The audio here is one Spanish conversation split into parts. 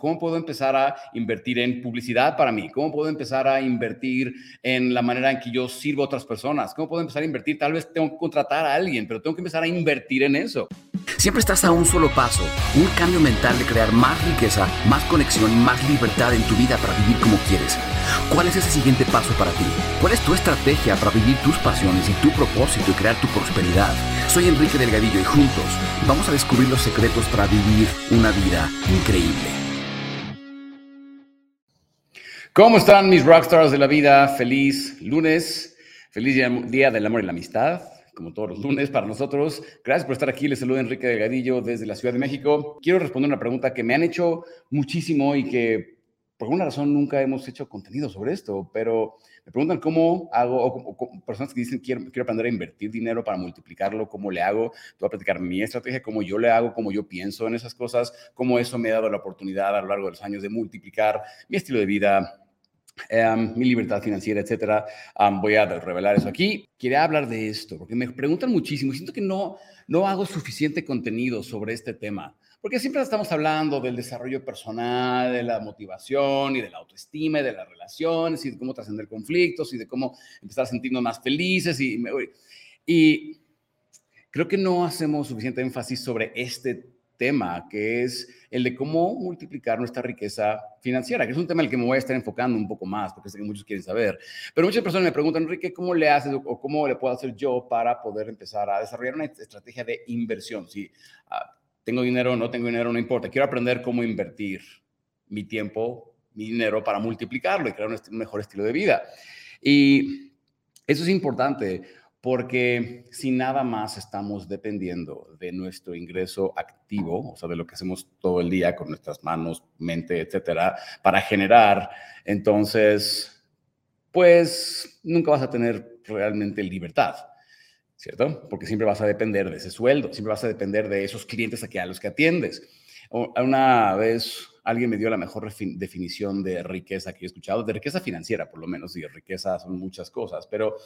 ¿Cómo puedo empezar a invertir en publicidad para mí? ¿Cómo puedo empezar a invertir en la manera en que yo sirvo a otras personas? ¿Cómo puedo empezar a invertir? Tal vez tengo que contratar a alguien, pero tengo que empezar a invertir en eso. Siempre estás a un solo paso, un cambio mental de crear más riqueza, más conexión, más libertad en tu vida para vivir como quieres. ¿Cuál es ese siguiente paso para ti? ¿Cuál es tu estrategia para vivir tus pasiones y tu propósito y crear tu prosperidad? Soy Enrique Delgadillo y juntos vamos a descubrir los secretos para vivir una vida increíble. ¿Cómo están mis rockstars de la vida? Feliz lunes, feliz día del amor y la amistad, como todos los lunes para nosotros. Gracias por estar aquí. Les saluda Enrique Delgadillo desde la Ciudad de México. Quiero responder una pregunta que me han hecho muchísimo y que por alguna razón nunca hemos hecho contenido sobre esto, pero me preguntan cómo hago, o, personas que dicen quiero, quiero aprender a invertir dinero para multiplicarlo, cómo le hago. Te voy a platicar mi estrategia, cómo yo le hago, cómo yo pienso en esas cosas, cómo eso me ha dado la oportunidad a lo largo de los años de multiplicar mi estilo de vida, em, mi libertad financiera, etcétera. voy a revelar eso aquí. Quería hablar de esto porque me preguntan muchísimo y siento que no, no hago suficiente contenido sobre este tema. Porque siempre estamos hablando del desarrollo personal, de la motivación y de la autoestima y de las relaciones y de cómo trascender conflictos y de cómo empezar a sentirnos más felices. Y, y creo que no hacemos suficiente énfasis sobre este tema, que es el de cómo multiplicar nuestra riqueza financiera, que es un tema en el que me voy a estar enfocando un poco más, porque sé que muchos quieren saber. Pero muchas personas me preguntan, Enrique, ¿cómo le haces o cómo le puedo hacer yo para poder empezar a desarrollar una estrategia de inversión? Si ah, tengo dinero, no tengo dinero, no importa. Quiero aprender cómo invertir mi tiempo, mi dinero para multiplicarlo y crear un, mejor estilo de vida. Y eso es importante porque si nada más estamos dependiendo de nuestro ingreso activo, o sea, de lo que hacemos todo el día con nuestras manos, mente, etcétera, para generar, entonces, pues nunca vas a tener realmente libertad. ¿Cierto? Porque siempre vas a depender de ese sueldo, siempre vas a depender de esos clientes a, los que atiendes. Una vez alguien me dio la mejor definición de riqueza que he escuchado, de riqueza financiera por lo menos, y riqueza son muchas cosas, pero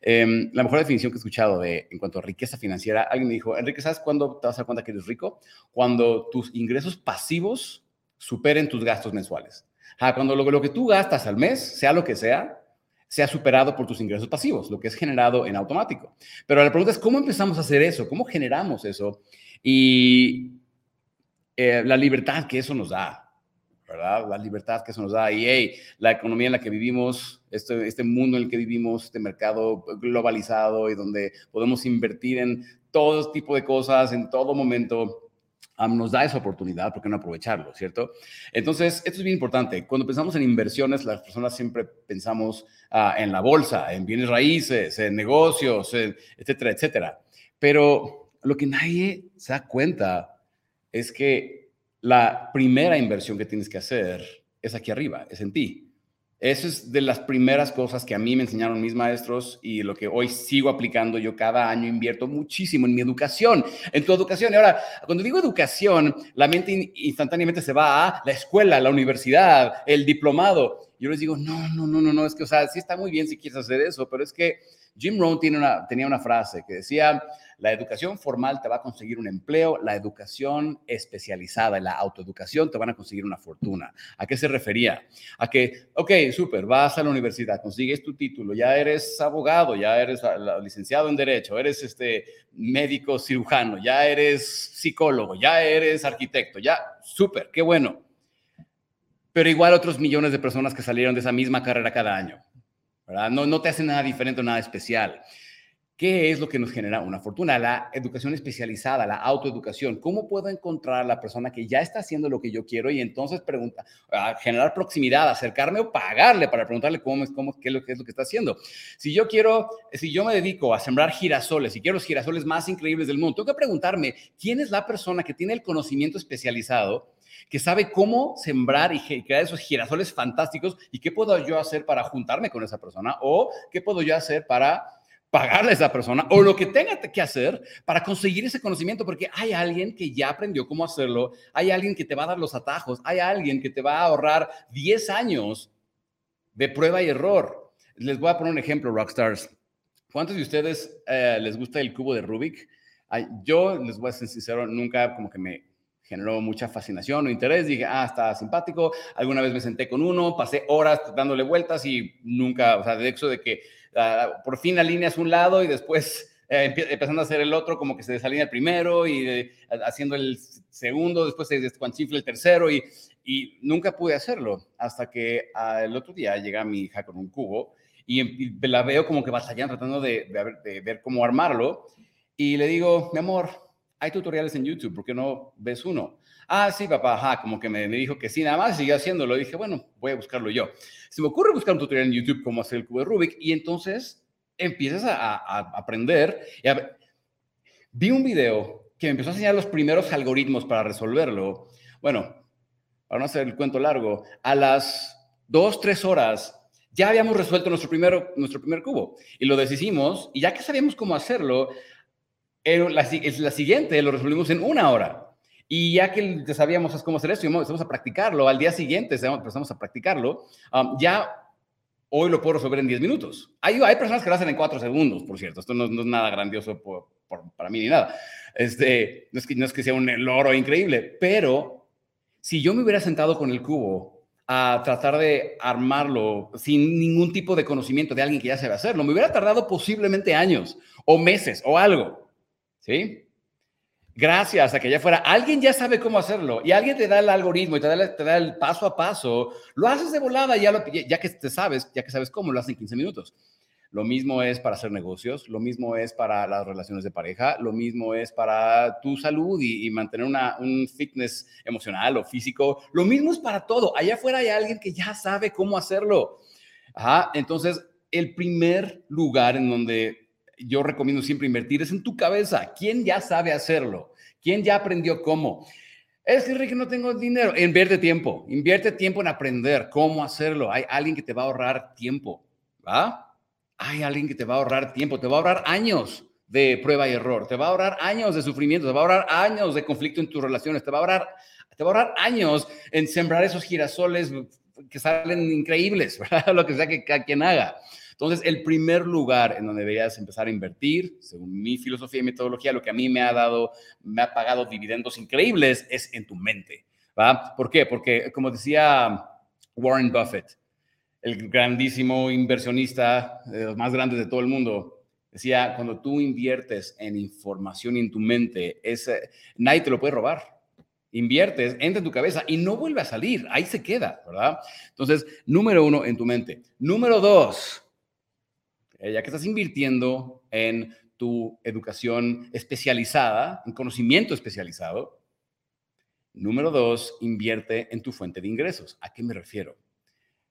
em, la mejor definición que he escuchado de, en cuanto a riqueza financiera, alguien me dijo, Enrique, ¿sabes cuándo te vas a dar cuenta que eres rico? Cuando tus ingresos pasivos superen tus gastos mensuales. cuando lo, lo que tú gastas al mes, sea lo que sea, sea superado por tus ingresos pasivos, lo que es generado en automático. Pero la pregunta es, ¿cómo empezamos a hacer eso? ¿Cómo generamos eso? Y eh, la libertad que eso nos da, ¿verdad? La libertad que eso nos da. Y hey, la economía en la que vivimos, este, este mundo en el que vivimos, este mercado globalizado y donde podemos invertir en todo tipo de cosas en todo momento nos da esa oportunidad, ¿por qué no aprovecharlo, cierto? Entonces, esto es bien importante. Cuando pensamos en inversiones, las personas siempre pensamos ah, en la bolsa, en bienes raíces, en negocios, etcétera, etcétera. Pero lo que nadie se da cuenta es que la primera inversión que tienes que hacer es aquí arriba, es en ti. Eso es de las primeras cosas que a mí me enseñaron mis maestros y lo que hoy sigo aplicando. Yo cada año invierto muchísimo en mi educación, en tu educación. Y ahora, cuando digo educación, la mente instantáneamente se va a la escuela, la universidad, el diplomado. Yo les digo, no, no, no, no, no, es que, o sea, sí está muy bien si quieres hacer eso, pero es que Jim Rohn tenía una frase que decía, la educación formal te va a conseguir un empleo, la educación especializada la autoeducación te van a conseguir una fortuna. ¿A qué se refería? A que, ok, súper, vas a la universidad, consigues tu título, ya eres abogado, ya eres licenciado en Derecho, eres este médico cirujano, ya eres psicólogo, ya eres arquitecto, ya, súper, qué bueno. Pero igual otros millones de personas que salieron de esa misma carrera cada año. No, no te hace nada diferente o nada especial. ¿Qué es lo que nos genera una fortuna? La educación especializada, la autoeducación. ¿Cómo puedo encontrar a la persona que ya está haciendo lo que yo quiero y entonces pregunta, generar proximidad, acercarme o pagarle para preguntarle cómo es, cómo, qué es lo que es lo que está haciendo? Si yo quiero, si yo me dedico a sembrar girasoles y quiero los girasoles más increíbles del mundo, tengo que preguntarme quién es la persona que tiene el conocimiento especializado que sabe cómo sembrar y crear esos girasoles fantásticos y qué puedo yo hacer para juntarme con esa persona o qué puedo yo hacer para pagarle a esa persona o lo que tenga que hacer para conseguir ese conocimiento, porque hay alguien que ya aprendió cómo hacerlo, hay alguien que te va a dar los atajos, hay alguien que te va a ahorrar 10 años de prueba y error. Les voy a poner un ejemplo, Rockstars. ¿Cuántos de ustedes eh, les gusta el cubo de Rubik? yo les voy a ser sincero, nunca como que me generó mucha fascinación o interés. Dije, ah, está simpático. Alguna vez me senté con uno, pasé horas dándole vueltas y nunca, o sea, de hecho de que por fin alineas un lado y después eh, empezando a hacer el otro, como que se desalinea el primero y eh, haciendo el segundo, después se descuanchifla el tercero y, nunca pude hacerlo hasta que el otro día llega mi hija con un cubo y, la veo como que batallando tratando de, de ver cómo armarlo y le digo, mi amor, hay tutoriales en YouTube, ¿por qué no ves uno? Ah, sí, papá, ajá, como que me, dijo que sí, nada más, sigue haciéndolo. dije, bueno, voy a buscarlo yo. Se me ocurre buscar un tutorial en YouTube cómo hacer el cubo de Rubik y entonces empiezas a, aprender. vi un video que me empezó a enseñar los primeros algoritmos para resolverlo. Bueno, para no hacer el cuento largo, a las dos, tres horas ya habíamos resuelto nuestro, primero, nuestro primer cubo y lo deshicimos y ya que sabíamos cómo hacerlo, la, la siguiente, lo resolvimos en una hora. Y ya que sabíamos cómo hacer eso, empezamos a practicarlo, al día siguiente empezamos a practicarlo, um, ya hoy lo puedo resolver en 10 minutos. Hay, hay personas que lo hacen en 4 segundos, por cierto. Esto no, es nada grandioso para mí ni nada. Este, no, es que, no es que sea un loro increíble, pero si yo me hubiera sentado con el cubo a tratar de armarlo sin ningún tipo de conocimiento de alguien que ya sabe hacerlo, me hubiera tardado posiblemente años o meses o algo. ¿Sí? Gracias a que ya fuera, alguien ya sabe cómo hacerlo y alguien te da el algoritmo y te da, el paso a paso, lo haces de volada, ya, lo, ya que te sabes, ya que sabes cómo, lo haces en 15 minutos. Lo mismo es para hacer negocios, lo mismo es para las relaciones de pareja, lo mismo es para tu salud y, mantener un fitness emocional o físico, lo mismo es para todo. Allá afuera hay alguien que ya sabe cómo hacerlo. Ajá, entonces, el primer lugar en donde yo recomiendo siempre invertir es en tu cabeza. ¿Quién ya sabe hacerlo? ¿Quién ya aprendió cómo? Es que, no tengo dinero. Invierte tiempo. Invierte tiempo en aprender cómo hacerlo. Hay alguien que te va a ahorrar tiempo. ¿Va? Hay alguien que te va a ahorrar tiempo. Te va a ahorrar años de prueba y error. Te va a ahorrar años de sufrimiento. Te va a ahorrar años de conflicto en tus relaciones. Te va a ahorrar, te va a ahorrar años en sembrar esos girasoles que salen increíbles, ¿verdad? Lo que sea que cada quien haga. Entonces, el primer lugar en donde deberías empezar a invertir, según mi filosofía y metodología, lo que a mí me ha dado, me ha pagado dividendos increíbles, es en tu mente. ¿va? ¿Por qué? Porque, como decía Warren Buffett, el grandísimo inversionista, de los más grandes de todo el mundo, decía, cuando tú inviertes en información en tu mente, ese, nadie te lo puede robar. Inviertes, entra en tu cabeza y no vuelve a salir, ahí se queda, ¿verdad? Entonces, número uno, en tu mente. Número dos, eh, ya que estás invirtiendo en tu educación especializada, en conocimiento especializado. Número dos, invierte en tu fuente de ingresos. ¿A qué me refiero?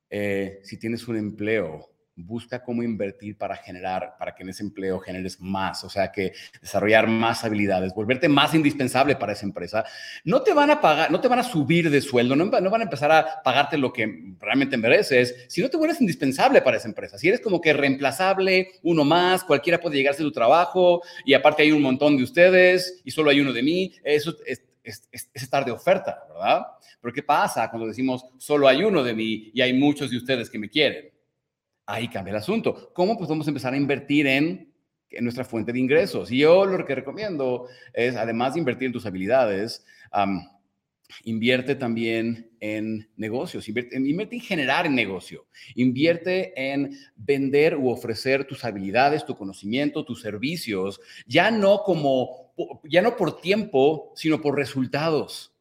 Eh, si tienes un empleo busca cómo invertir para generar, para que en ese empleo generes más, o sea, que desarrollar más habilidades, volverte más indispensable para esa empresa. No te van a pagar, no te van a subir de sueldo, no, van a empezar a pagarte lo que realmente mereces, si no te vuelves indispensable para esa empresa. Si eres como que reemplazable, uno más, cualquiera puede llegarse a tu trabajo y aparte hay un montón de ustedes y solo hay uno de mí, eso es, es, es, estar de oferta, ¿verdad? Pero ¿qué pasa cuando decimos solo hay uno de mí y hay muchos de ustedes que me quieren? Ahí cambia el asunto. ¿Cómo podemos empezar a invertir en, nuestra fuente de ingresos? Y yo lo que recomiendo es, además de invertir en tus habilidades, invierte también en negocios, invierte, invierte, en generar en negocio, invierte en vender u ofrecer tus habilidades, tu conocimiento, tus servicios, ya no como, ya no por tiempo, sino por resultados.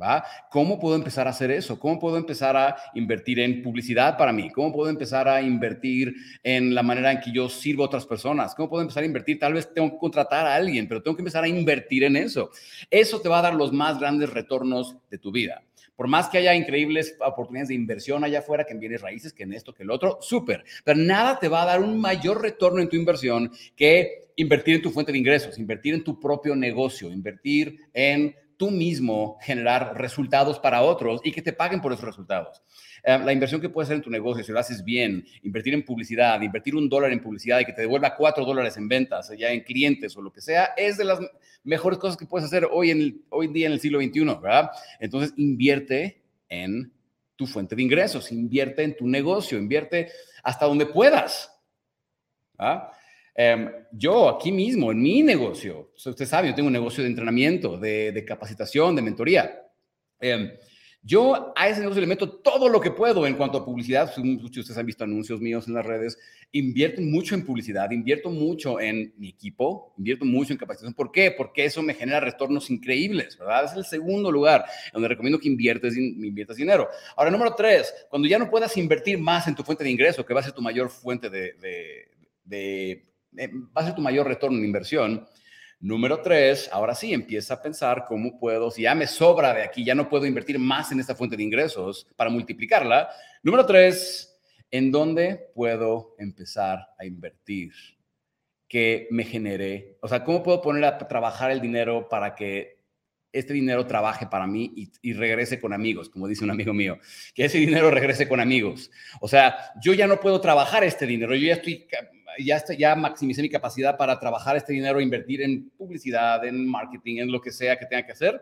¿Va? ¿Cómo puedo empezar a hacer eso? ¿Cómo puedo empezar a invertir en publicidad para mí? ¿Cómo puedo empezar a invertir en la manera en que yo sirvo a otras personas? ¿Cómo puedo empezar a invertir? Tal vez tengo que contratar a alguien, pero tengo que empezar a invertir en eso. Eso te va a dar los más grandes retornos de tu vida. Por más que haya increíbles oportunidades de inversión allá afuera, que en bienes raíces, que en esto, que el otro, súper. Pero nada te va a dar un mayor retorno en tu inversión que invertir en tu fuente de ingresos, invertir en tu propio negocio, invertir en tú mismo generar resultados para otros y que te paguen por esos resultados. Eh, la inversión que puedes hacer en tu negocio, si lo haces bien, invertir en publicidad, invertir un dólar en publicidad y que te devuelva cuatro dólares en ventas, ya en clientes o lo que sea, es de las mejores cosas que puedes hacer hoy en, hoy día en el siglo XXI, ¿verdad? Entonces, invierte en tu fuente de ingresos, invierte en tu negocio, invierte hasta donde puedas. Em, yo aquí mismo, en mi negocio, usted sabe, yo tengo un negocio de entrenamiento, de, capacitación, de mentoría. Em, yo a ese negocio le meto todo lo que puedo en cuanto a publicidad. Muchos de ustedes han visto anuncios míos en las redes. Invierto mucho en publicidad, invierto mucho en mi equipo, invierto mucho en capacitación. ¿Por qué? Porque eso me genera retornos increíbles, ¿verdad? Es el segudo lugar donde recomiendo que inviertes, inviertas dinero. Ahora, número tres, cuando ya no puedas invertir más en tu fuente de ingreso, que va a ser tu mayor fuente de, de eh, va a ser tu mayor retorno en inversión, Número tres, ahora sí, empieza a pensar cómo puedo, si ya me sobra de aquí, ya no puedo invertir más en esta fuente de ingresos para multiplicarla. Número tres, ¿en dónde puedo empezar a invertir? Que me genere, o sea, ¿cómo puedo poner a trabajar el dinero para que este dinero trabaje para mí y, y, regrese con amigos, como dice un amigo mío, que ese dinero regrese con amigos. O sea, yo ya no puedo trabajar este dinero, yo ya estoy ya, ya maximicé mi capacidad para trabajar este dinero, invertir en publicidad, en marketing, en lo que sea que tenga que hacer.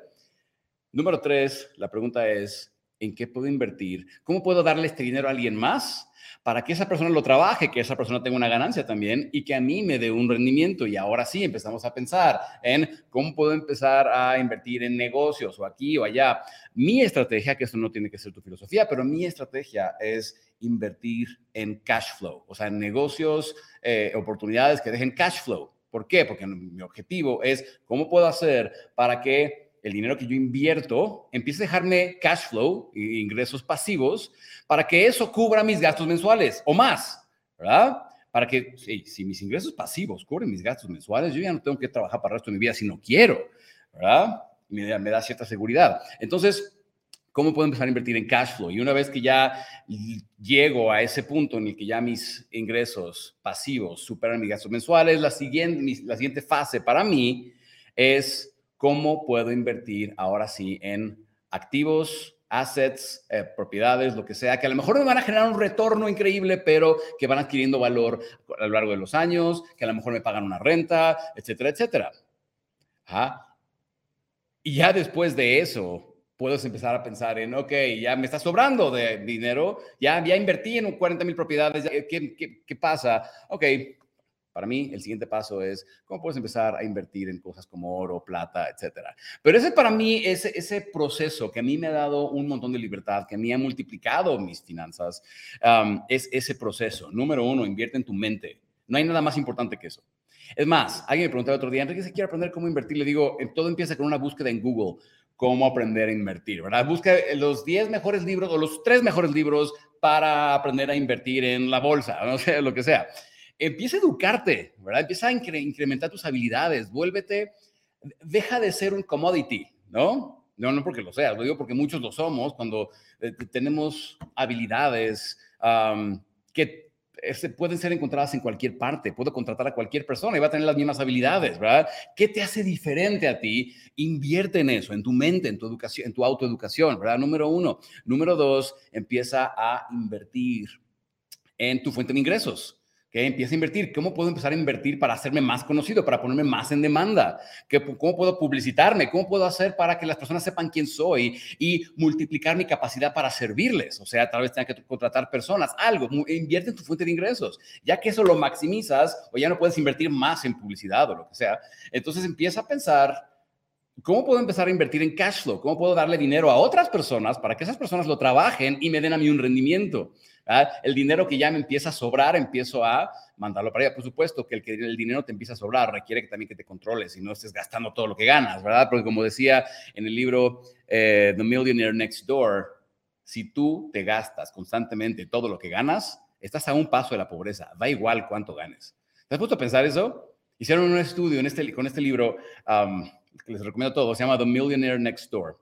Número tres, la pregunta es, ¿en qué puedo invertir? ¿Cómo puedo darle este dinero a alguien más para que esa persona lo trabaje, que esa persona tenga una ganancia también y que a mí me dé un rendimiento? Y ahora sí empezamos a pensar en cómo puedo empezar a invertir en negocios o aquí o allá. Mi estrategia, que eso no tiene que ser tu filosofía, pero mi estrategia es invertir en cash flow, o sea, en negocios, eh, oportunidades que dejen cash flow. ¿Por qué? Porque mi objetivo es cómo puedo hacer para que el dinero que yo invierto empiece a dejarme cash flow, ingresos pasivos, para que eso cubra mis gastos mensuales o más, ¿verdad? Para que si mis ingresos pasivos cubren mis gastos mensuales, yo ya no tengo que trabajar para el resto de mi vida si no quiero, ¿verdad? Me, me da cierta seguridad. Entonces, ¿Cómo puedo empezar a invertir en cash flow? Y una vez que ya llego a ese punto en el que ya mis ingresos pasivos superan mis gastos mensuales, la siguiente, la siguiente fase para mí es cómo puedo invertir ahora sí en activos, assets, eh, propiedades, lo que sea, que a lo mejor me van a generar un retorno increíble, pero que van adquiriendo valor a lo largo de los años, que a lo mejor me pagan una renta, etcétera, etcétera. Y ya después de eso, puedes empezar a pensar en, ok, ya me está sobrando de dinero, ya, ya invertí en 40 mil propiedades, ¿qué, qué, qué pasa? Ok, para mí, el siguiente paso es cómo puedes empezar a invertir en cosas como oro, plata, etcétera. Pero ese para mí, ese, ese proceso que a mí me ha dado un montón de libertad, que a mí ha multiplicado mis finanzas, es ese proceso. Número uno, invierte en tu mente. No hay nada más importante que eso. Es más, alguien me preguntó el otro día, Enrique, si quiere aprender cómo invertir, le digo, todo empieza con una búsqueda en Google cómo aprender a invertir, ¿verdad? Busca los 10 mejores libros o los 3 mejores libros para aprender a invertir en la bolsa, no sé, lo que sea. Empieza a educarte, ¿verdad? Empieza a incrementar tus habilidades, vuélvete, deja de ser un commodity, ¿no? No, no porque lo seas, lo digo porque muchos lo somos cuando eh, tenemos habilidades que pueden ser encontradas en cualquier parte. Puedo contratar a cualquier persona y va a tener las mismas habilidades, ¿verdad? ¿Qué te hace diferente a ti? Invierte en eso, en tu mente, en tu educación, en tu autoeducación, ¿verdad? Número uno. Número dos, empieza a invertir en tu fuente de ingresos que empieza a invertir. ¿Cómo puedo empezar a invertir para hacerme más conocido, para ponerme más en demanda? ¿Cómo puedo publicitarme? ¿Cómo puedo hacer para que las personas sepan quién soy y multiplicar mi capacidad para servirles? O sea, tal vez tenga que contratar personas, algo. Invierte en tu fuente de ingresos. Ya que eso lo maximizas o ya no puedes invertir más en publicidad o lo que sea, entonces empieza a pensar ¿Cómo puedo empezar a invertir en cash flow? ¿Cómo puedo darle dinero a otras personas para que esas personas lo trabajen y me den a mí un rendimiento? El dinero que ya me empieza a sobrar, empiezo a mandarlo para allá. Por supuesto que el, que el dinero te empieza a sobrar requiere que también que te controles y no estés gastando todo lo que ganas, ¿verdad? Porque como decía en el libro eh, The Millionaire Next Door, si tú te gastas constantemente todo lo que ganas, estás a un paso de la pobreza. Da igual cuánto ganes. ¿Te has puesto a pensar eso? Hicieron un estudio en este, con este libro que les recomiendo a todos, se llama The Millionaire Next Door.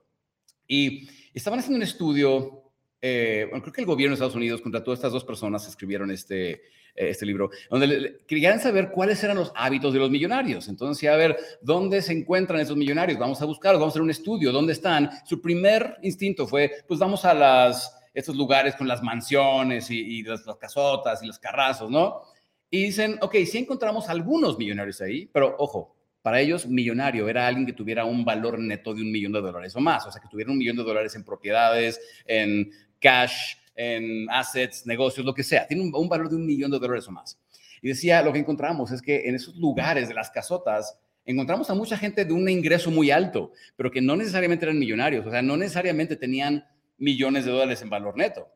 Y estaban haciendo un estudio eh, creo que el gobierno de Estados Unidos contrató a estas dos personas escribieron este, eh, este libro, donde querían saber cuáles eran los hábitos de los millonarios. Entonces, a ver, ¿dónde se encuentran esos millonarios? Vamos a buscarlos, vamos a hacer un estudio, ¿dónde están? Su primer instinto fue, pues vamos a las, estos lugares con las mansiones y, las, las, casotas y los carrazos, ¿no? Y dicen, ok, sí encontramos algunos millonarios ahí, pero ojo, para ellos, millonario era alguien que tuviera un valor neto de un millón de dólares o más, o sea, que tuviera un millón de dólares en propiedades, en cash, en assets, negocios, lo que sea. Tiene un, valor de un millón de dólares o más. Y decía, lo que encontramos es que en esos lugares de las casotas, encontramos a mucha gente de un ingreso muy alto, pero que no necesariamente eran millonarios, o sea, no necesariamente tenían millones de dólares en valor neto.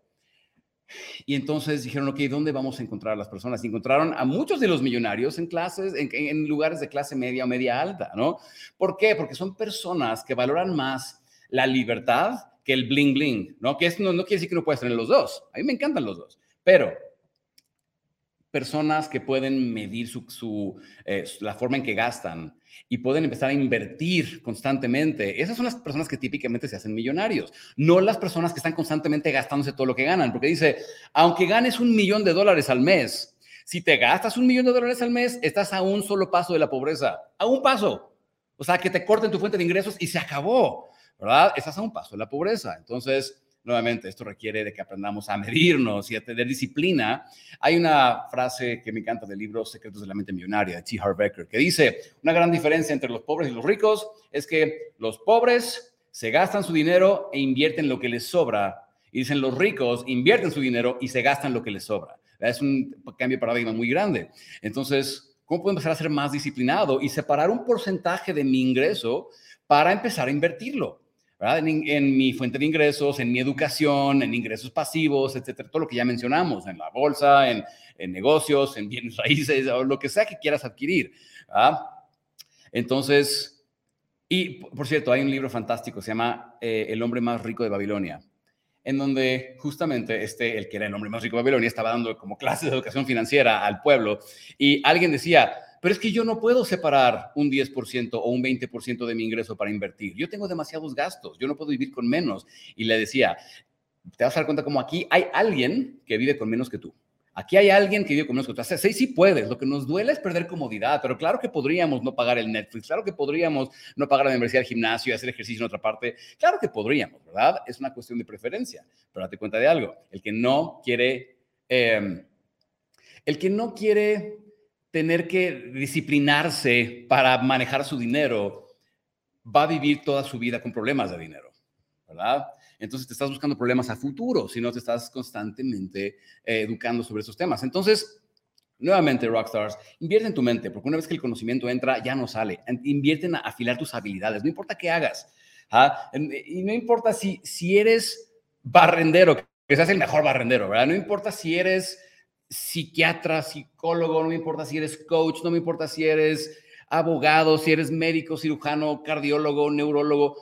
Y entonces dijeron, ok, ¿dónde vamos a encontrar a las personas? Y encontraron a muchos de los millonarios en clases, en, lugares de clase media o media alta, ¿no? ¿Por qué? Porque son personas que valoran más la libertad que el bling bling, ¿no? Que es, no, no quiere decir que no puedes tener los dos. A mí me encantan los dos, pero personas que pueden medir su, eh, la forma en que gastan y pueden empezar a invertir constantemente. Esas son las personas que típicamente se hacen millonarios, no las personas que están constantemente gastándose todo lo que ganan, porque dice, aunque ganes un millón de dólares al mes, si te gastas un millón de dólares al mes, estás a un solo paso de la pobreza, a un paso. O sea, que te corten tu fuente de ingresos y se acabó, ¿verdad? Estás a un paso de la pobreza. Entonces, Nuevamente, esto requiere de que aprendamos a medirnos y a tener disciplina. Hay una frase que me encanta del libro Secretos de la Mente Millonaria de T. Harv Becker que dice, una gran diferencia entre los pobres y los ricos es que los pobres se gastan su dinero e invierten lo que les sobra. Y dicen, los ricos invierten su dinero y se gastan lo que les sobra. Es un cambio de paradigma muy grande. Entonces, ¿cómo puedo empezar a ser más disciplinado y separar un porcentaje de mi ingreso para empezar a invertirlo? En, mi fuente de ingresos, en mi educación, en ingresos pasivos, etcétera, todo lo que ya mencionamos, en la bolsa, en, negocios, en bienes raíces, lo que sea que quieras adquirir. Entonces, y por cierto, hay un libro fantástico, se llama eh, El hombre más rico de Babilonia, en donde justamente este, el que era el hombre más rico de Babilonia, estaba dando como clases de educación financiera al pueblo, y alguien decía, pero es que yo no puedo separar un 10% o un 20% de mi ingreso para invertir. Yo tengo demasiados gastos, yo no puedo vivir con menos. Y le decía, te vas a dar cuenta como aquí hay alguien que vive con menos que tú. Aquí hay alguien que vive con menos que tú. O sea, sí, puedes. Lo que nos duele es perder comodidad, pero claro que podríamos no pagar el Netflix, claro que podríamos no pagar la membresía del gimnasio y hacer ejercicio en otra parte. Claro que podríamos, ¿verdad? Es una cuestión de preferencia. Pero date cuenta de algo. El que no quiere... Eh, el que no quiere tener que disciplinarse para manejar su dinero, va a vivir toda su vida con problemas de dinero, ¿verdad? Entonces te estás buscando problemas a futuro, si no te estás constantemente eh, educando sobre esos temas. Entonces, nuevamente, Rockstars, invierte en tu mente, porque una vez que el conocimiento entra, ya no sale. Invierte en afilar tus habilidades, no importa qué hagas. ¿ah? Y no importa si, si eres barrendero, que seas el mejor barrendero, ¿verdad? No importa si eres psiquiatra, psicólogo, no me importa si eres coach, no me importa si eres abogado, si eres médico, cirujano, cardiólogo, neurólogo.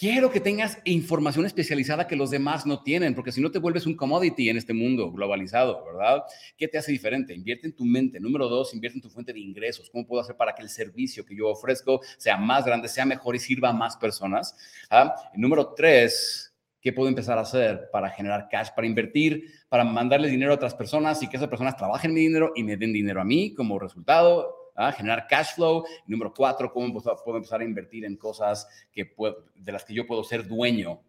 Quiero que tengas información especializada que los demás no tienen, porque si no te vuelves un commodity en este mundo globalizado, ¿verdad? ¿Qué te hace diferente? Invierte en tu mente. Número dos, invierte en tu fuente de ingresos. ¿Cómo puedo hacer para que el servicio que yo ofrezco sea más grande, sea mejor y sirva a más personas? ¿Ah? número tres, ¿Qué puedo empezar a hacer para generar cash, para invertir, para mandarle dinero a otras personas y que esas personas trabajen mi dinero y me den dinero a mí como resultado? ¿ah? generar cash flow. Número cuatro, cómo puedo empezar a invertir en cosas que de las que yo puedo ser dueño,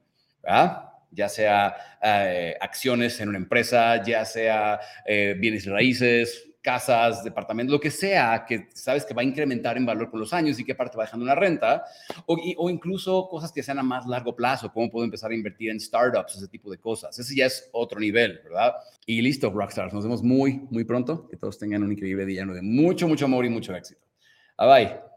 ya sea eh, acciones en una empresa, ya sea eh, bienes raíces, casas, departamentos, lo que sea que sabes que va a incrementar en valor con los años y que aparte va dejando una renta, o, o, incluso cosas que sean a más largo plazo, cómo puedo empezar a invertir en startups, ese tipo de cosas. Ese ya es otro nivel, ¿verdad? Y listo, Rockstars. Nos vemos muy, muy pronto. Que todos tengan un increíble día lleno de mucho, mucho amor y mucho éxito. Bye bye.